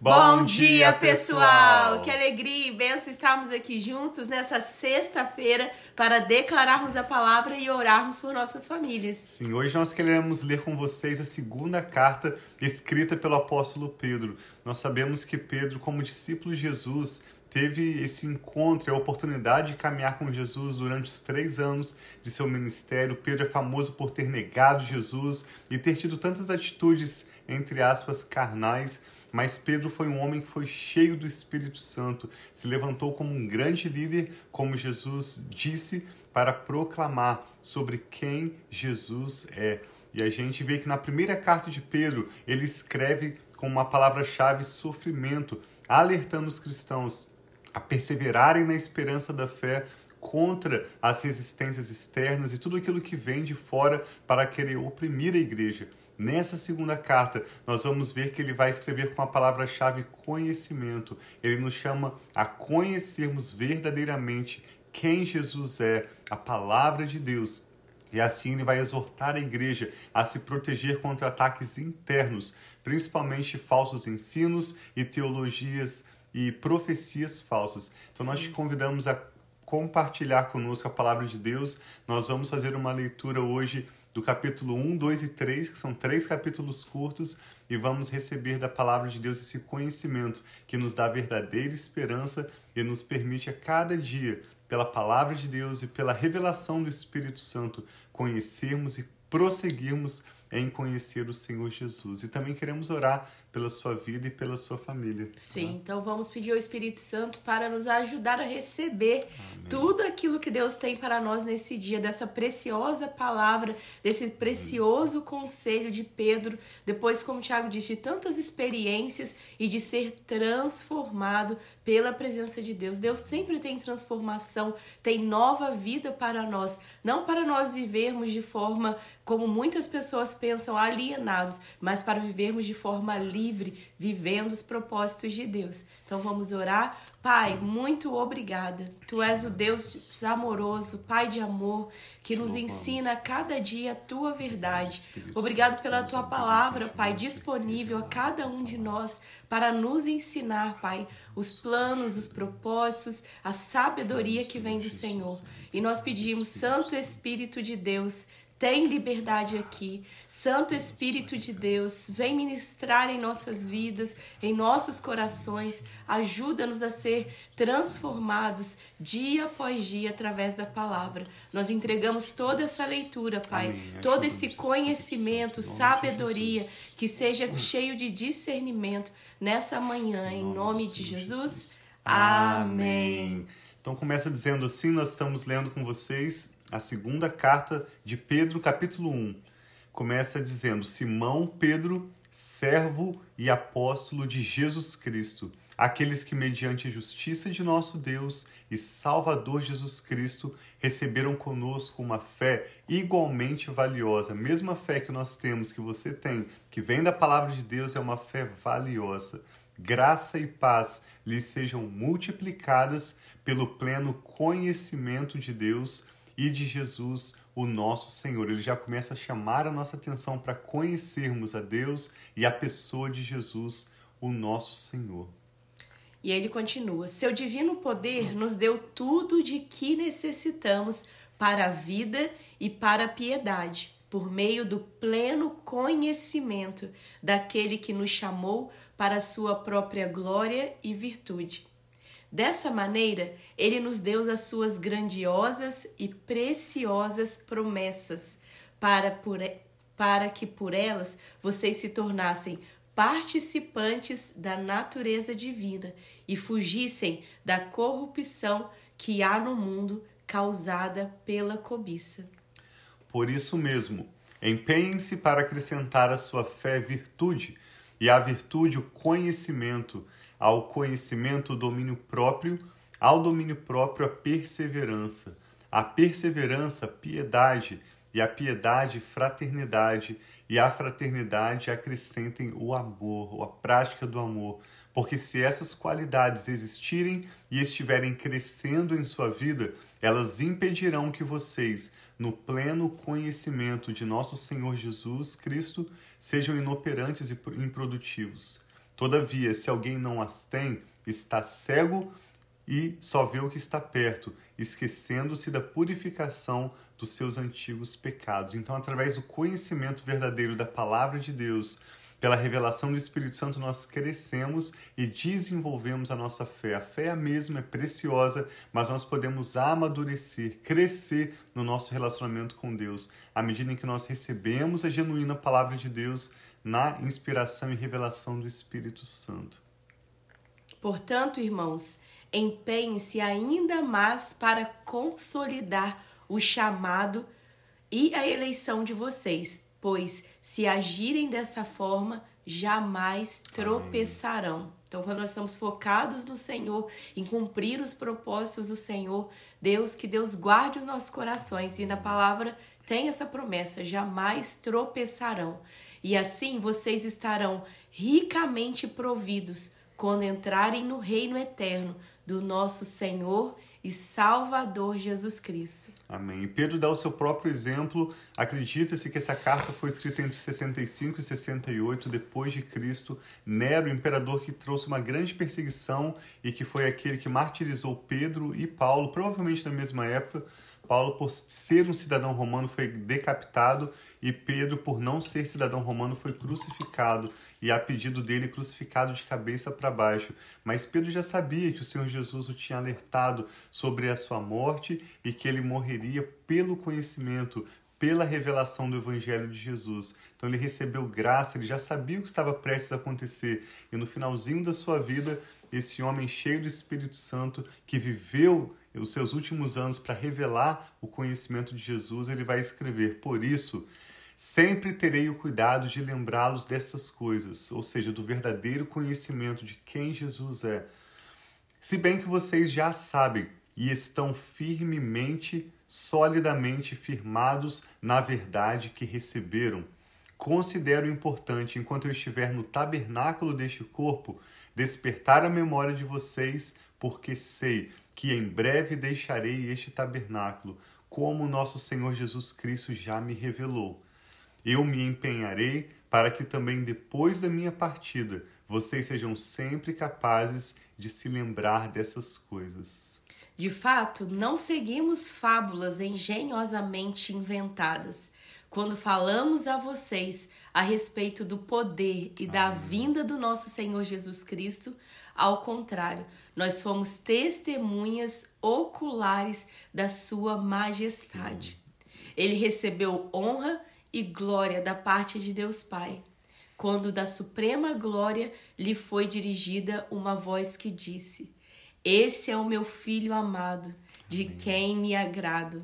Bom, dia, pessoal! Que alegria e benção estarmos aqui juntos nessa sexta-feira para declararmos a palavra e orarmos por nossas famílias. Sim, hoje nós queremos ler com vocês a segunda carta escrita pelo apóstolo Pedro. Nós sabemos que Pedro, como discípulo de Jesus, teve esse encontro, a oportunidade de caminhar com Jesus durante os três anos de seu ministério. Pedro é famoso por ter negado Jesus e ter tido tantas atitudes, entre aspas, carnais. Mas Pedro foi um homem que foi cheio do Espírito Santo, se levantou como um grande líder, como Jesus disse, para proclamar sobre quem Jesus é. E a gente vê que na primeira carta de Pedro, ele escreve com uma palavra-chave sofrimento, alertando os cristãos a perseverarem na esperança da fé contra as resistências externas e tudo aquilo que vem de fora para querer oprimir a igreja. Nessa segunda carta, nós vamos ver que ele vai escrever com a palavra-chave conhecimento. Ele nos chama a conhecermos verdadeiramente quem Jesus é, a palavra de Deus. E assim ele vai exortar a igreja a se proteger contra ataques internos, principalmente falsos ensinos e teologias e profecias falsas. Então nós te convidamos a compartilhar conosco a palavra de Deus. Nós vamos fazer uma leitura hoje do capítulo 1, 2 e 3, que são três capítulos curtos, e vamos receber da palavra de Deus esse conhecimento que nos dá verdadeira esperança e nos permite a cada dia, pela palavra de Deus e pela revelação do Espírito Santo, conhecermos e prosseguirmos em conhecer o Senhor Jesus. E também queremos orar pela sua vida e pela sua família. Sim, tá? então vamos pedir ao Espírito Santo para nos ajudar a receber Amém. tudo aquilo que Deus tem para nós nesse dia, dessa preciosa palavra, desse precioso Amém. conselho de Pedro, depois, como o Tiago disse, de tantas experiências e de ser transformado pela presença de Deus. Deus sempre tem transformação, tem nova vida para nós, não para nós vivermos de forma como muitas pessoas pensam, alienados, mas para vivermos de forma livre, vivendo os propósitos de Deus. Então vamos orar. Pai, muito obrigada. Tu és o Deus amoroso, Pai de amor, que nos ensina a cada dia a tua verdade. Obrigado pela tua palavra, Pai, disponível a cada um de nós para nos ensinar, Pai, os planos, os propósitos, a sabedoria que vem do Senhor. E nós pedimos, Santo Espírito de Deus, tem liberdade aqui. Santo Espírito de Deus, vem ministrar em nossas vidas, em nossos corações. Ajuda-nos a ser transformados dia após dia através da palavra. Nós entregamos toda essa leitura, Pai, Amém. todo esse conhecimento, sabedoria, que seja cheio de discernimento nessa manhã, em nome de Jesus. Amém. Então começa dizendo assim, nós estamos lendo com vocês a segunda carta de Pedro, capítulo 1. Começa dizendo: Simão Pedro, servo e apóstolo de Jesus Cristo, aqueles que, mediante a justiça de nosso Deus e Salvador Jesus Cristo, receberam conosco uma fé igualmente valiosa. A mesma fé que nós temos, que você tem, que vem da palavra de Deus, é uma fé valiosa. Graça e paz lhes sejam multiplicadas pelo pleno conhecimento de Deus e de Jesus, o nosso Senhor. Ele já começa a chamar a nossa atenção para conhecermos a Deus e a pessoa de Jesus, o nosso Senhor. E ele continua: Seu divino poder nos deu tudo de que necessitamos para a vida e para a piedade, por meio do pleno conhecimento daquele que nos chamou para a sua própria glória e virtude Dessa maneira, ele nos deu as suas grandiosas e preciosas promessas, para, por, para que por elas vocês se tornassem participantes da natureza divina e fugissem da corrupção que há no mundo causada pela cobiça. Por isso mesmo, empenhem-se para acrescentar à sua fé virtude, e à virtude o conhecimento ao conhecimento o domínio próprio, ao domínio próprio a perseverança, a perseverança piedade e a piedade fraternidade e a fraternidade acrescentem o amor, a prática do amor, porque se essas qualidades existirem e estiverem crescendo em sua vida, elas impedirão que vocês, no pleno conhecimento de nosso Senhor Jesus Cristo, sejam inoperantes e improdutivos. Todavia, se alguém não as tem, está cego e só vê o que está perto, esquecendo-se da purificação dos seus antigos pecados. Então, através do conhecimento verdadeiro da palavra de Deus, pela revelação do Espírito Santo, nós crescemos e desenvolvemos a nossa fé. A fé mesma é preciosa, mas nós podemos amadurecer, crescer no nosso relacionamento com Deus, à medida em que nós recebemos a genuína palavra de Deus na inspiração e revelação do Espírito Santo. Portanto, irmãos, empenhem-se ainda mais para consolidar o chamado e a eleição de vocês, pois se agirem dessa forma, jamais tropeçarão. Amém. Então, quando nós estamos focados no Senhor, em cumprir os propósitos do Senhor, Deus, que Deus guarde os nossos corações. E na palavra tem essa promessa: jamais tropeçarão. E assim vocês estarão ricamente providos quando entrarem no reino eterno do nosso Senhor e Salvador Jesus Cristo. Amém. E Pedro dá o seu próprio exemplo. Acredita-se que essa carta foi escrita entre 65 e 68 depois de Cristo. Nero, imperador que trouxe uma grande perseguição e que foi aquele que martirizou Pedro e Paulo, provavelmente na mesma época. Paulo, por ser um cidadão romano, foi decapitado e Pedro, por não ser cidadão romano, foi crucificado e, a pedido dele, crucificado de cabeça para baixo. Mas Pedro já sabia que o Senhor Jesus o tinha alertado sobre a sua morte e que ele morreria pelo conhecimento, pela revelação do Evangelho de Jesus. Então ele recebeu graça, ele já sabia o que estava prestes a acontecer. E no finalzinho da sua vida, esse homem cheio do Espírito Santo, que viveu os seus últimos anos para revelar o conhecimento de Jesus, ele vai escrever: Por isso, Sempre terei o cuidado de lembrá-los dessas coisas, ou seja, do verdadeiro conhecimento de quem Jesus é. Se bem que vocês já sabem e estão firmemente, solidamente firmados na verdade que receberam, considero importante, enquanto eu estiver no tabernáculo deste corpo, despertar a memória de vocês, porque sei que em breve deixarei este tabernáculo, como nosso Senhor Jesus Cristo já me revelou. Eu me empenharei para que também depois da minha partida vocês sejam sempre capazes de se lembrar dessas coisas. De fato, não seguimos fábulas engenhosamente inventadas quando falamos a vocês a respeito do poder e da Amém. vinda do nosso Senhor Jesus Cristo. Ao contrário, nós fomos testemunhas oculares da Sua majestade. Sim. Ele recebeu honra e glória da parte de Deus Pai, quando da suprema glória lhe foi dirigida uma voz que disse: Esse é o meu filho amado, de Amém. quem me agrado.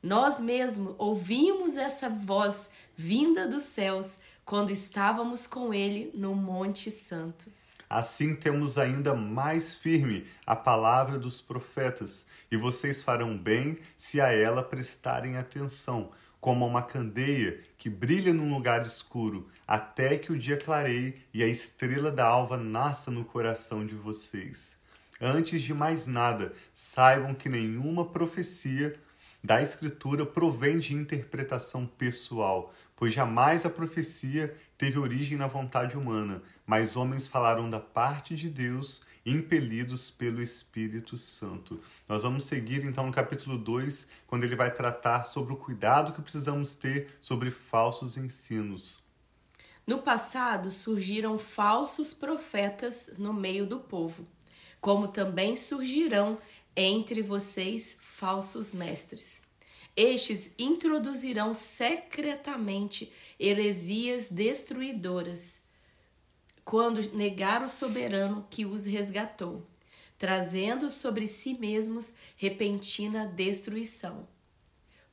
Nós mesmos ouvimos essa voz vinda dos céus quando estávamos com ele no Monte Santo. Assim temos ainda mais firme a palavra dos profetas, e vocês farão bem se a ela prestarem atenção como uma candeia que brilha num lugar escuro, até que o dia clareie e a estrela da alva nasça no coração de vocês. Antes de mais nada, saibam que nenhuma profecia da Escritura provém de interpretação pessoal, pois jamais a profecia teve origem na vontade humana, mas homens falaram da parte de Deus impelidos pelo Espírito Santo. Nós vamos seguir então no capítulo 2, quando ele vai tratar sobre o cuidado que precisamos ter sobre falsos ensinos. No passado surgiram falsos profetas no meio do povo, como também surgirão entre vocês falsos mestres. Estes introduzirão secretamente heresias destruidoras quando negar o soberano que os resgatou, trazendo sobre si mesmos repentina destruição.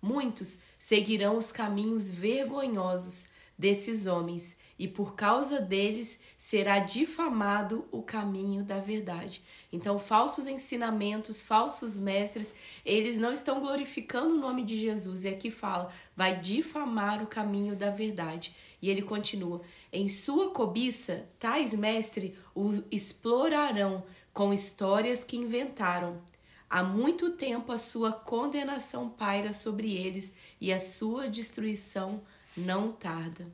Muitos seguirão os caminhos vergonhosos desses homens, e por causa deles será difamado o caminho da verdade. Então, falsos ensinamentos, falsos mestres, eles não estão glorificando o nome de Jesus. E aqui fala, vai difamar o caminho da verdade. E ele continua: em sua cobiça, tais mestres o explorarão com histórias que inventaram. Há muito tempo a sua condenação paira sobre eles e a sua destruição não tarda.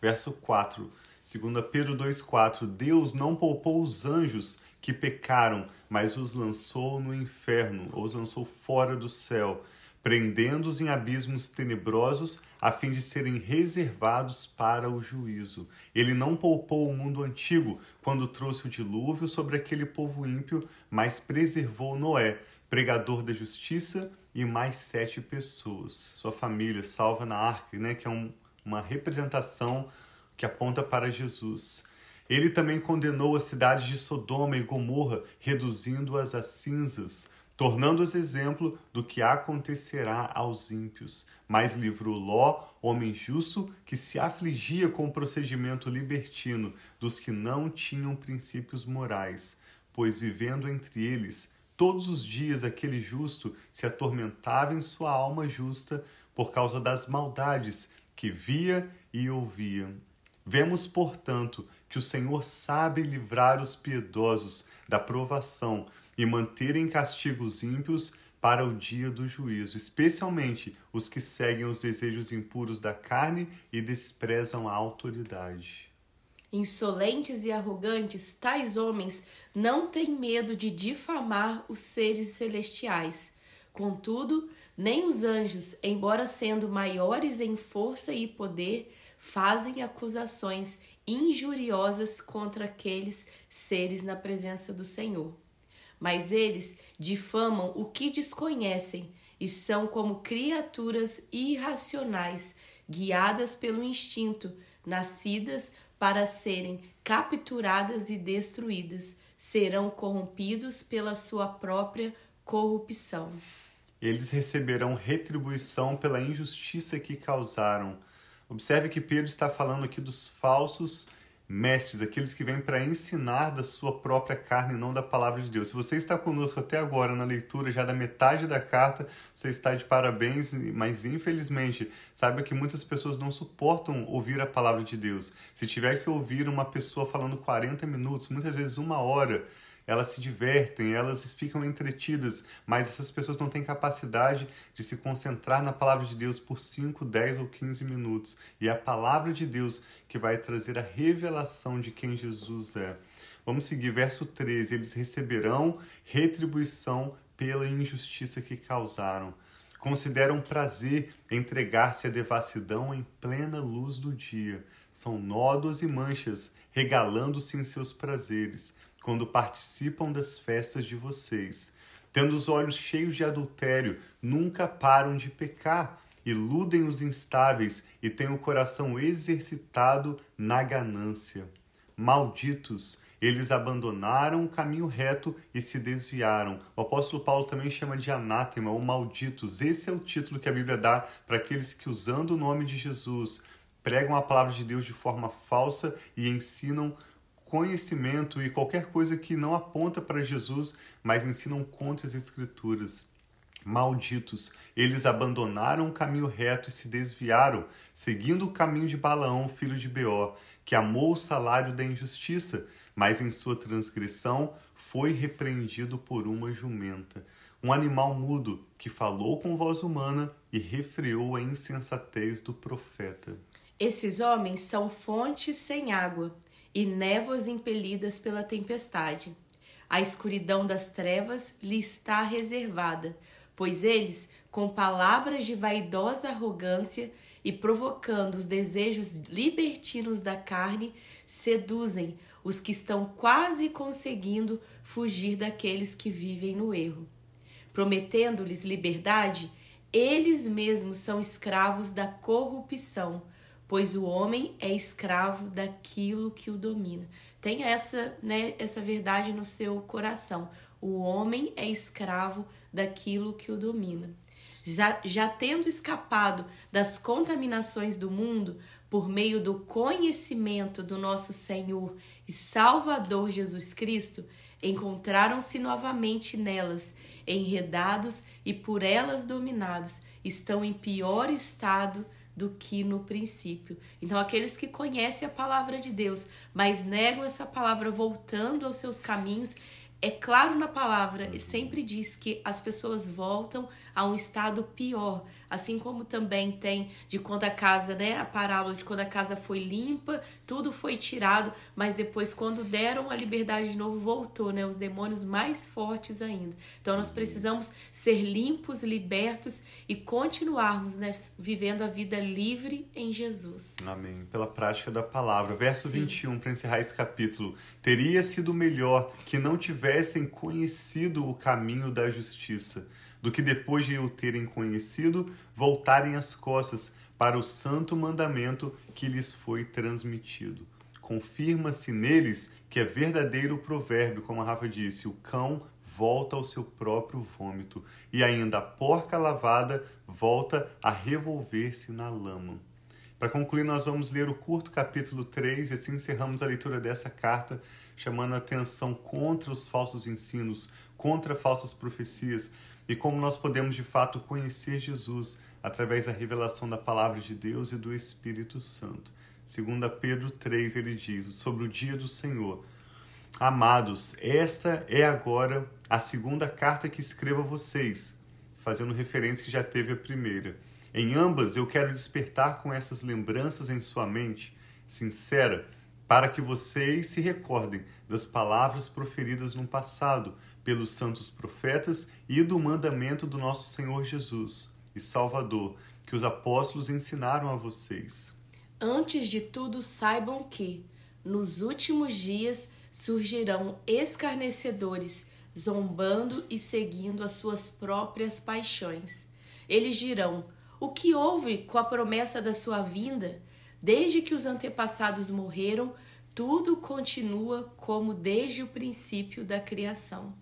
Verso 4: Segundo Pedro 2,4, Deus não poupou os anjos que pecaram, mas os lançou no inferno, ou os lançou fora do céu, prendendo-os em abismos tenebrosos, a fim de serem reservados para o juízo. Ele não poupou o mundo antigo quando trouxe o dilúvio sobre aquele povo ímpio, mas preservou Noé, pregador da justiça, e mais sete pessoas, sua família salva na arca, né, que é um, uma representação que aponta para Jesus. Ele também condenou as cidades de Sodoma e Gomorra, reduzindo-as a cinzas tornando-os exemplo do que acontecerá aos ímpios. Mas livrou Ló, homem justo, que se afligia com o procedimento libertino dos que não tinham princípios morais, pois vivendo entre eles, todos os dias aquele justo se atormentava em sua alma justa por causa das maldades que via e ouvia. Vemos, portanto, que o Senhor sabe livrar os piedosos da provação e manter em castigo os ímpios para o dia do juízo, especialmente os que seguem os desejos impuros da carne e desprezam a autoridade. Insolentes e arrogantes, tais homens não têm medo de difamar os seres celestiais. Contudo, nem os anjos, embora sendo maiores em força e poder, fazem acusações injuriosas contra aqueles seres na presença do Senhor mas eles difamam o que desconhecem e são como criaturas irracionais, guiadas pelo instinto, nascidas para serem capturadas e destruídas, serão corrompidos pela sua própria corrupção. Eles receberão retribuição pela injustiça que causaram. Observe que Pedro está falando aqui dos falsos mestres, aqueles que vêm para ensinar da sua própria carne e não da palavra de Deus. Se você está conosco até agora na leitura já da metade da carta, você está de parabéns, mas infelizmente, saiba que muitas pessoas não suportam ouvir a palavra de Deus. Se tiver que ouvir uma pessoa falando 40 minutos, muitas vezes uma hora, elas se divertem, elas ficam entretidas, mas essas pessoas não têm capacidade de se concentrar na palavra de Deus por 5, 10 ou 15 minutos. E é a palavra de Deus que vai trazer a revelação de quem Jesus é. Vamos seguir, verso 13: Eles receberão retribuição pela injustiça que causaram. Consideram prazer entregar-se à devassidão em plena luz do dia. São nódoas e manchas, regalando-se em seus prazeres quando participam das festas de vocês. Tendo os olhos cheios de adultério, nunca param de pecar, iludem os instáveis e têm o coração exercitado na ganância. Malditos, eles abandonaram o caminho reto e se desviaram. O apóstolo Paulo também chama de anátema ou malditos. Esse é o título que a Bíblia dá para aqueles que, usando o nome de Jesus, pregam a palavra de Deus de forma falsa e ensinam conhecimento e qualquer coisa que não aponta para Jesus, mas ensinam contra as Escrituras. Malditos, eles abandonaram o caminho reto e se desviaram, seguindo o caminho de Balaão, filho de Beor, que amou o salário da injustiça, mas em sua transgressão foi repreendido por uma jumenta, um animal mudo que falou com voz humana e refreou a insensatez do profeta. Esses homens são fontes sem água e névoas impelidas pela tempestade. A escuridão das trevas lhe está reservada, pois eles, com palavras de vaidosa arrogância e provocando os desejos libertinos da carne, seduzem os que estão quase conseguindo fugir daqueles que vivem no erro. Prometendo-lhes liberdade, eles mesmos são escravos da corrupção pois o homem é escravo daquilo que o domina. Tenha essa, né, essa verdade no seu coração. O homem é escravo daquilo que o domina. Já, já tendo escapado das contaminações do mundo por meio do conhecimento do nosso Senhor e Salvador Jesus Cristo, encontraram-se novamente nelas, enredados e por elas dominados, estão em pior estado do que no princípio. Então, aqueles que conhecem a palavra de Deus, mas negam essa palavra voltando aos seus caminhos, é claro na palavra, ele sempre diz que as pessoas voltam a um estado pior. Assim como também tem de quando a casa, né, a parábola de quando a casa foi limpa, tudo foi tirado, mas depois quando deram a liberdade de novo voltou, né, os demônios mais fortes ainda. Então nós precisamos ser limpos, libertos e continuarmos, né, vivendo a vida livre em Jesus. Amém. Pela prática da palavra. Verso Sim. 21 para encerrar esse capítulo. Teria sido melhor que não tivessem conhecido o caminho da justiça do que depois de o terem conhecido, voltarem as costas para o santo mandamento que lhes foi transmitido. Confirma-se neles que é verdadeiro o provérbio, como a Rafa disse: o cão volta ao seu próprio vômito, e ainda a porca lavada volta a revolver-se na lama. Para concluir, nós vamos ler o curto capítulo 3 e assim encerramos a leitura dessa carta, chamando a atenção contra os falsos ensinos, contra falsas profecias, e como nós podemos de fato conhecer Jesus através da revelação da palavra de Deus e do Espírito Santo. Segundo Pedro 3, ele diz sobre o dia do Senhor: Amados, esta é agora a segunda carta que escrevo a vocês, fazendo referência que já teve a primeira. Em ambas eu quero despertar com essas lembranças em sua mente sincera, para que vocês se recordem das palavras proferidas no passado pelos santos profetas e do mandamento do nosso Senhor Jesus e Salvador, que os apóstolos ensinaram a vocês. Antes de tudo, saibam que, nos últimos dias, surgirão escarnecedores, zombando e seguindo as suas próprias paixões. Eles dirão: O que houve com a promessa da sua vinda? Desde que os antepassados morreram, tudo continua como desde o princípio da criação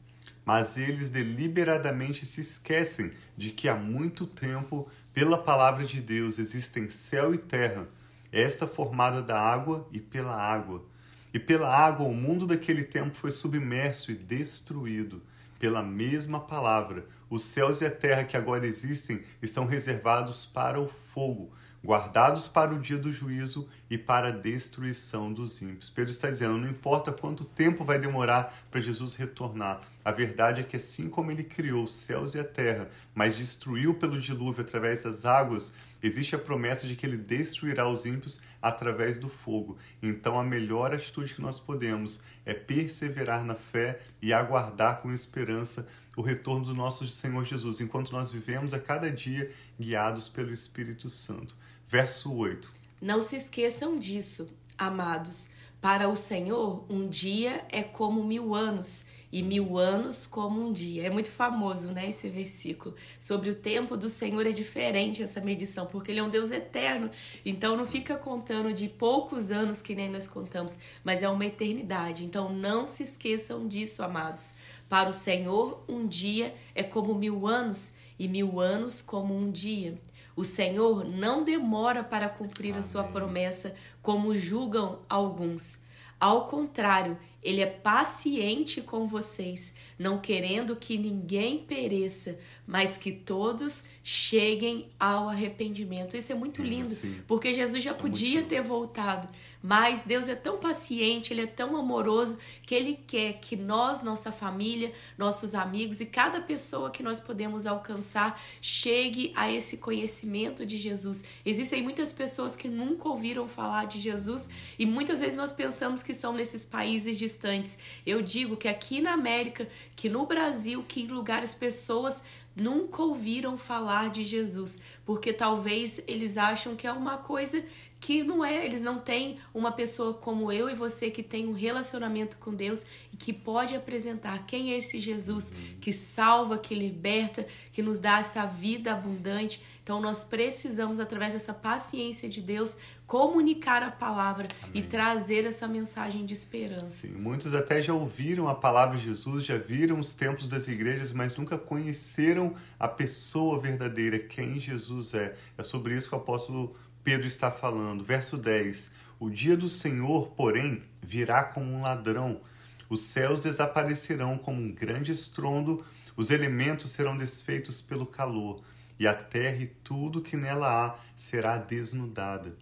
mas eles deliberadamente se esquecem de que há muito tempo, pela palavra de Deus, existem céu e terra, esta formada da água e pela água. E pela água o mundo daquele tempo foi submerso e destruído. Pela mesma palavra, os céus e a terra que agora existem estão reservados para o fogo guardados para o dia do juízo e para a destruição dos ímpios. Pedro está dizendo: não importa quanto tempo vai demorar para Jesus retornar, a verdade é que assim como ele criou os céus e a terra, mas destruiu pelo dilúvio através das águas, existe a promessa de que ele destruirá os ímpios através do fogo. Então a melhor atitude que nós podemos é perseverar na fé e aguardar com esperança o retorno do nosso Senhor Jesus, enquanto nós vivemos a cada dia guiados pelo Espírito Santo. Verso 8. Não se esqueçam disso, amados. Para o Senhor, um dia é como mil anos, e mil anos como um dia. É muito famoso, né, esse versículo. Sobre o tempo do Senhor é diferente essa medição, porque Ele é um Deus eterno. Então não fica contando de poucos anos que nem nós contamos, mas é uma eternidade. Então não se esqueçam disso, amados. Para o Senhor, um dia é como mil anos, e mil anos como um dia. O Senhor não demora para cumprir Amém. a sua promessa, como julgam alguns. Ao contrário, ele é paciente com vocês, não querendo que ninguém pereça, mas que todos cheguem ao arrependimento. Isso é muito lindo, porque Jesus já Isso é podia é ter voltado, mas Deus é tão paciente, ele é tão amoroso que ele quer que nós, nossa família, nossos amigos e cada pessoa que nós podemos alcançar chegue a esse conhecimento de Jesus. Existem muitas pessoas que nunca ouviram falar de Jesus e muitas vezes nós pensamos que são nesses países distantes. Eu digo que aqui na América, que no Brasil, que em lugares pessoas nunca ouviram falar de Jesus, porque talvez eles acham que é uma coisa que não é, eles não têm uma pessoa como eu e você que tem um relacionamento com Deus e que pode apresentar quem é esse Jesus que salva, que liberta, que nos dá essa vida abundante. Então nós precisamos através dessa paciência de Deus comunicar a palavra Amém. e trazer essa mensagem de esperança. Sim, muitos até já ouviram a palavra de Jesus, já viram os templos das igrejas, mas nunca conheceram a pessoa verdadeira, quem Jesus é. É sobre isso que o apóstolo Pedro está falando. Verso 10: O dia do Senhor, porém, virá como um ladrão. Os céus desaparecerão como um grande estrondo, os elementos serão desfeitos pelo calor, e a terra e tudo que nela há será desnudada.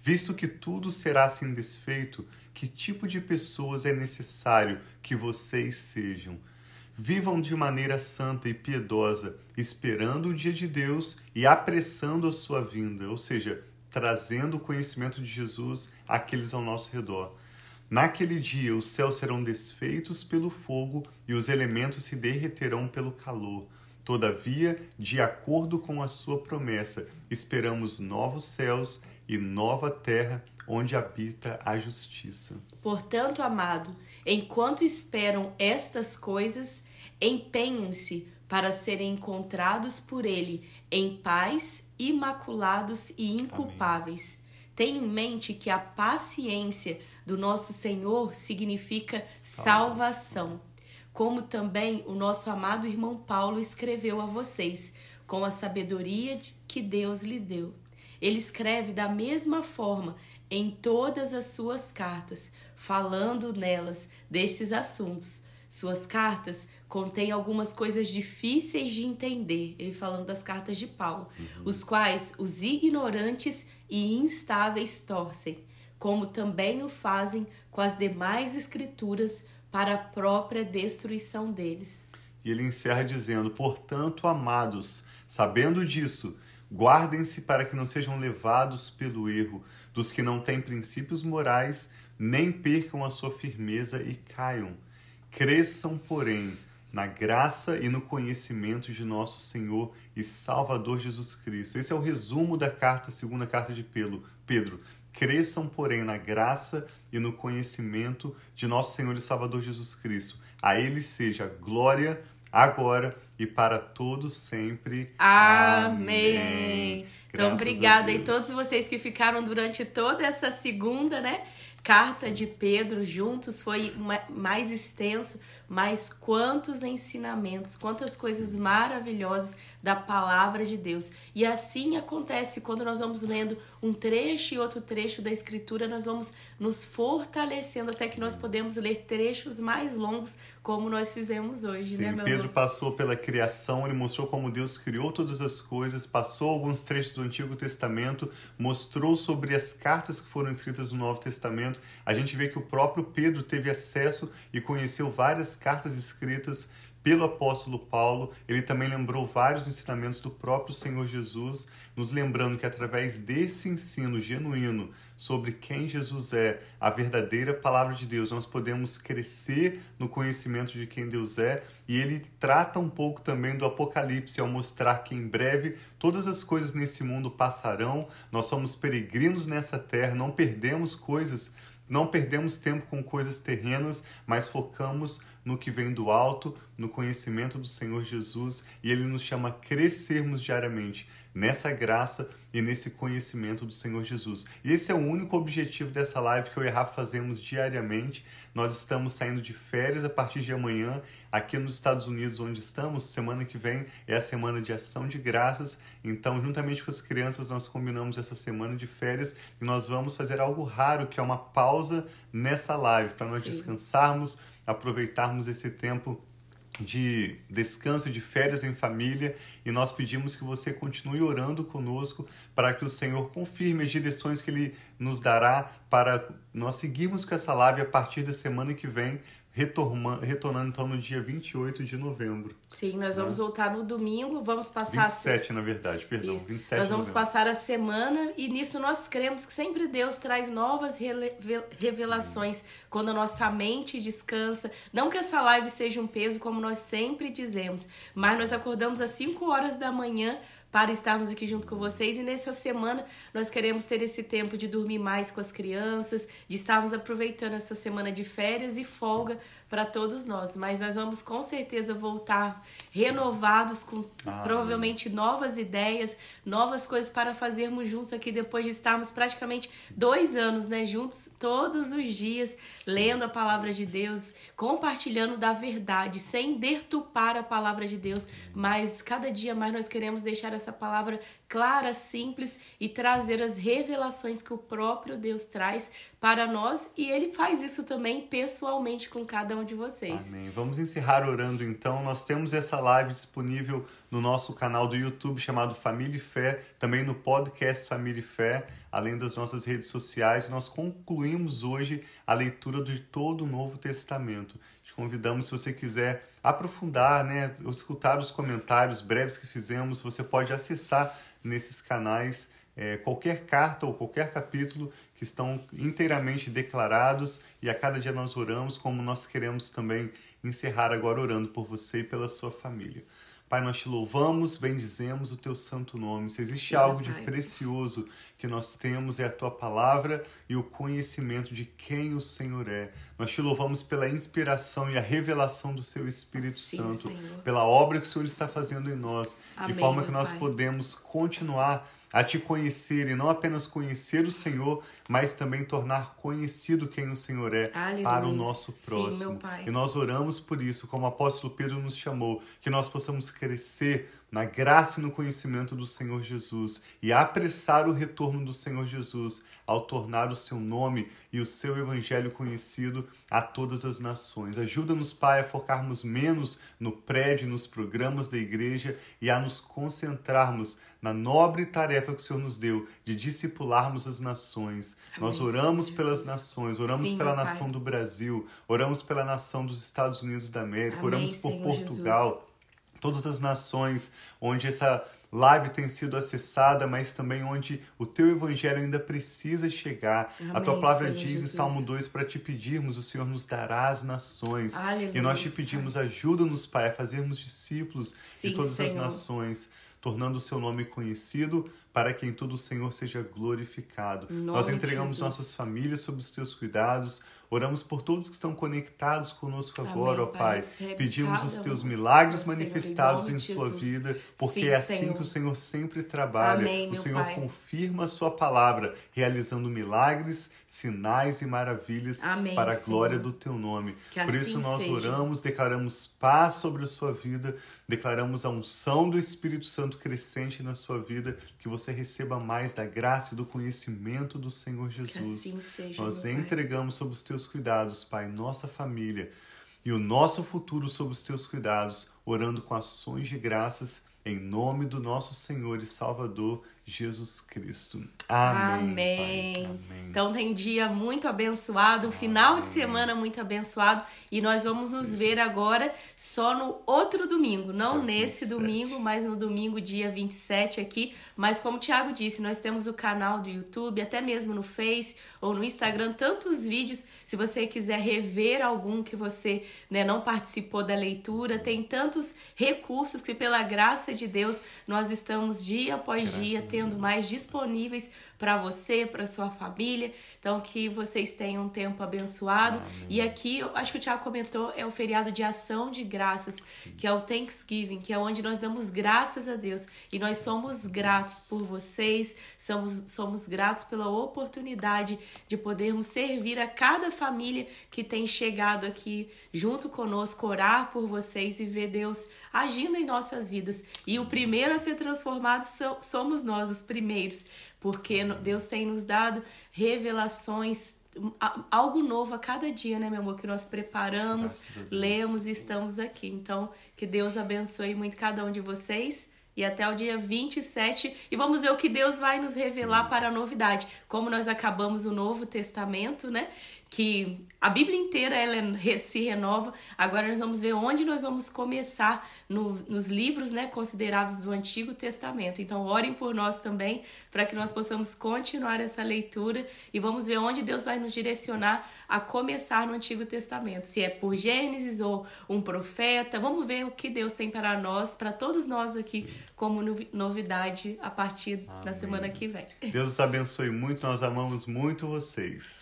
Visto que tudo será assim desfeito, que tipo de pessoas é necessário que vocês sejam? Vivam de maneira santa e piedosa, esperando o dia de Deus e apressando a sua vinda, ou seja, trazendo o conhecimento de Jesus àqueles ao nosso redor. Naquele dia os céus serão desfeitos pelo fogo e os elementos se derreterão pelo calor. Todavia, de acordo com a sua promessa, esperamos novos céus e nova terra onde habita a justiça. Portanto, amado, enquanto esperam estas coisas, empenhem-se para serem encontrados por ele em paz, imaculados e inculpáveis. Tenha em mente que a paciência do nosso Senhor significa salvação. salvação, como também o nosso amado irmão Paulo escreveu a vocês, com a sabedoria que Deus lhe deu. Ele escreve da mesma forma em todas as suas cartas, falando nelas destes assuntos. Suas cartas contêm algumas coisas difíceis de entender, ele falando das cartas de Paulo, uhum. os quais os ignorantes e instáveis torcem, como também o fazem com as demais escrituras para a própria destruição deles. E ele encerra dizendo: Portanto, amados, sabendo disso, guardem-se para que não sejam levados pelo erro dos que não têm princípios morais, nem percam a sua firmeza e caiam. Cresçam, porém, na graça e no conhecimento de nosso Senhor e Salvador Jesus Cristo. Esse é o resumo da carta, segunda carta de Pedro. Cresçam, porém, na graça e no conhecimento de nosso Senhor e Salvador Jesus Cristo. A Ele seja glória agora e para todos sempre. Amém. Amém. Então, obrigada a todos vocês que ficaram durante toda essa segunda, né? Carta de Pedro juntos foi mais extenso, mas quantos ensinamentos, quantas coisas maravilhosas da palavra de Deus. E assim acontece quando nós vamos lendo um trecho e outro trecho da escritura, nós vamos nos fortalecendo até que nós podemos ler trechos mais longos, como nós fizemos hoje, Sim, né, meu Pedro passou pela criação, ele mostrou como Deus criou todas as coisas, passou alguns trechos do Antigo Testamento, mostrou sobre as cartas que foram escritas no Novo Testamento. A gente vê que o próprio Pedro teve acesso e conheceu várias cartas escritas pelo apóstolo Paulo, ele também lembrou vários ensinamentos do próprio Senhor Jesus, nos lembrando que através desse ensino genuíno sobre quem Jesus é, a verdadeira palavra de Deus, nós podemos crescer no conhecimento de quem Deus é, e ele trata um pouco também do Apocalipse ao mostrar que em breve todas as coisas nesse mundo passarão, nós somos peregrinos nessa terra, não perdemos coisas não perdemos tempo com coisas terrenas, mas focamos no que vem do alto, no conhecimento do Senhor Jesus, e ele nos chama a crescermos diariamente nessa graça e nesse conhecimento do Senhor Jesus. E esse é o único objetivo dessa live que eu e Rafa fazemos diariamente. Nós estamos saindo de férias a partir de amanhã aqui nos Estados Unidos, onde estamos. Semana que vem é a semana de ação de graças. Então, juntamente com as crianças, nós combinamos essa semana de férias e nós vamos fazer algo raro, que é uma pausa nessa live, para nós Sim. descansarmos, aproveitarmos esse tempo de descanso, de férias em família, e nós pedimos que você continue orando conosco para que o Senhor confirme as direções que Ele nos dará para nós seguirmos com essa live a partir da semana que vem, retornando então no dia 28 de novembro. Sim, nós né? vamos voltar no domingo, vamos passar... 27, na verdade, perdão, Isso. 27 Nós vamos passar a semana e nisso nós cremos que sempre Deus traz novas revelações quando a nossa mente descansa. Não que essa live seja um peso, como nós sempre dizemos, mas nós acordamos às 5 horas da manhã para estarmos aqui junto com vocês. E nessa semana nós queremos ter esse tempo de dormir mais com as crianças, de estarmos aproveitando essa semana de férias e folga para todos nós. Mas nós vamos com certeza voltar renovados, com ah, provavelmente novas ideias, novas coisas para fazermos juntos aqui depois de estarmos praticamente dois anos, né, juntos todos os dias, Sim. lendo a palavra de Deus, compartilhando da verdade, sem dertupar a palavra de Deus, mas cada dia mais nós queremos deixar essa palavra clara, simples e trazer as revelações que o próprio Deus traz para nós e ele faz isso também pessoalmente com cada um de vocês. Amém. Vamos encerrar orando então. Nós temos essa live disponível no nosso canal do YouTube chamado Família e Fé, também no podcast Família e Fé, além das nossas redes sociais. Nós concluímos hoje a leitura de todo o Novo Testamento convidamos, se você quiser aprofundar, né, escutar os comentários breves que fizemos, você pode acessar nesses canais é, qualquer carta ou qualquer capítulo que estão inteiramente declarados e a cada dia nós oramos, como nós queremos também encerrar agora orando por você e pela sua família. Pai, nós te louvamos, bendizemos o teu santo nome. Se existe Sim, algo de precioso que nós temos é a tua palavra e o conhecimento de quem o Senhor é. Nós te louvamos pela inspiração e a revelação do seu Espírito Sim, Santo, Senhor. pela obra que o Senhor está fazendo em nós, Amém, de forma que nós pai. podemos continuar a te conhecer e não apenas conhecer o Senhor, mas também tornar conhecido quem o Senhor é Aleluia. para o nosso próximo. Sim, e nós oramos por isso, como o apóstolo Pedro nos chamou, que nós possamos crescer na graça e no conhecimento do Senhor Jesus e apressar o retorno do Senhor Jesus ao tornar o seu nome e o seu evangelho conhecido a todas as nações. Ajuda-nos, Pai, a focarmos menos no prédio e nos programas da igreja e a nos concentrarmos na nobre tarefa que o Senhor nos deu de discipularmos as nações. Amém, Nós oramos Senhor pelas Jesus. nações, oramos Sim, pela nação Pai. do Brasil, oramos pela nação dos Estados Unidos da América, Amém, oramos por Senhor Portugal. Jesus todas as nações onde essa live tem sido acessada, mas também onde o teu evangelho ainda precisa chegar. Amém, a tua palavra Senhor diz Jesus. em Salmo 2 para te pedirmos, o Senhor nos dará as nações. Aleluia, e nós te pedimos, ajuda-nos, Pai, a fazermos discípulos Sim, de todas Senhor. as nações tornando o seu nome conhecido, para que em tudo o Senhor seja glorificado. Nós entregamos nossas famílias sob os teus cuidados, oramos por todos que estão conectados conosco agora, Amém, ó Pai. Pai. Pedimos os teus milagres manifestados Senhor, em, em sua vida, porque Sim, é assim Senhor. que o Senhor sempre trabalha. Amém, o Senhor pai. confirma a sua palavra, realizando milagres, sinais e maravilhas Amém, para a glória do teu nome. Que por assim isso nós seja. oramos, declaramos paz sobre a sua vida, declaramos a unção do Espírito Santo crescente na sua vida, que você receba mais da graça e do conhecimento do Senhor Jesus. Assim seja, Nós entregamos sob os teus cuidados, Pai, nossa família e o nosso futuro sob os teus cuidados, orando com ações de graças em nome do nosso Senhor e Salvador Jesus Cristo. Amém. Amém. Amém. Então tem dia muito abençoado, um final Amém. de semana muito abençoado e nós vamos nos ver agora só no outro domingo, não dia nesse 27. domingo, mas no domingo dia 27 aqui. Mas como o Thiago disse, nós temos o canal do YouTube, até mesmo no Face ou no Instagram, tantos vídeos. Se você quiser rever algum que você né, não participou da leitura, tem tantos recursos que pela graça de Deus nós estamos dia após Graças dia tendo mais disponíveis para você, para sua família. Então, que vocês tenham um tempo abençoado. Amém. E aqui, eu acho que o Tiago comentou, é o feriado de ação de graças, Sim. que é o Thanksgiving, que é onde nós damos graças a Deus. E nós somos gratos por vocês, somos, somos gratos pela oportunidade de podermos servir a cada família que tem chegado aqui junto conosco, orar por vocês e ver Deus agindo em nossas vidas. E o primeiro a ser transformado somos nós, os primeiros, porque Deus tem nos dado revelações algo novo a cada dia, né, meu amor? Que nós preparamos, lemos e estamos aqui. Então, que Deus abençoe muito cada um de vocês. E até o dia 27. E vamos ver o que Deus vai nos revelar Sim. para a novidade. Como nós acabamos o Novo Testamento, né? Que a Bíblia inteira ela se renova. Agora nós vamos ver onde nós vamos começar no, nos livros né, considerados do Antigo Testamento. Então, orem por nós também, para que nós possamos continuar essa leitura e vamos ver onde Deus vai nos direcionar a começar no Antigo Testamento. Se é por Gênesis ou um profeta, vamos ver o que Deus tem para nós, para todos nós aqui, como novidade a partir Amém. da semana que vem. Deus os abençoe muito, nós amamos muito vocês.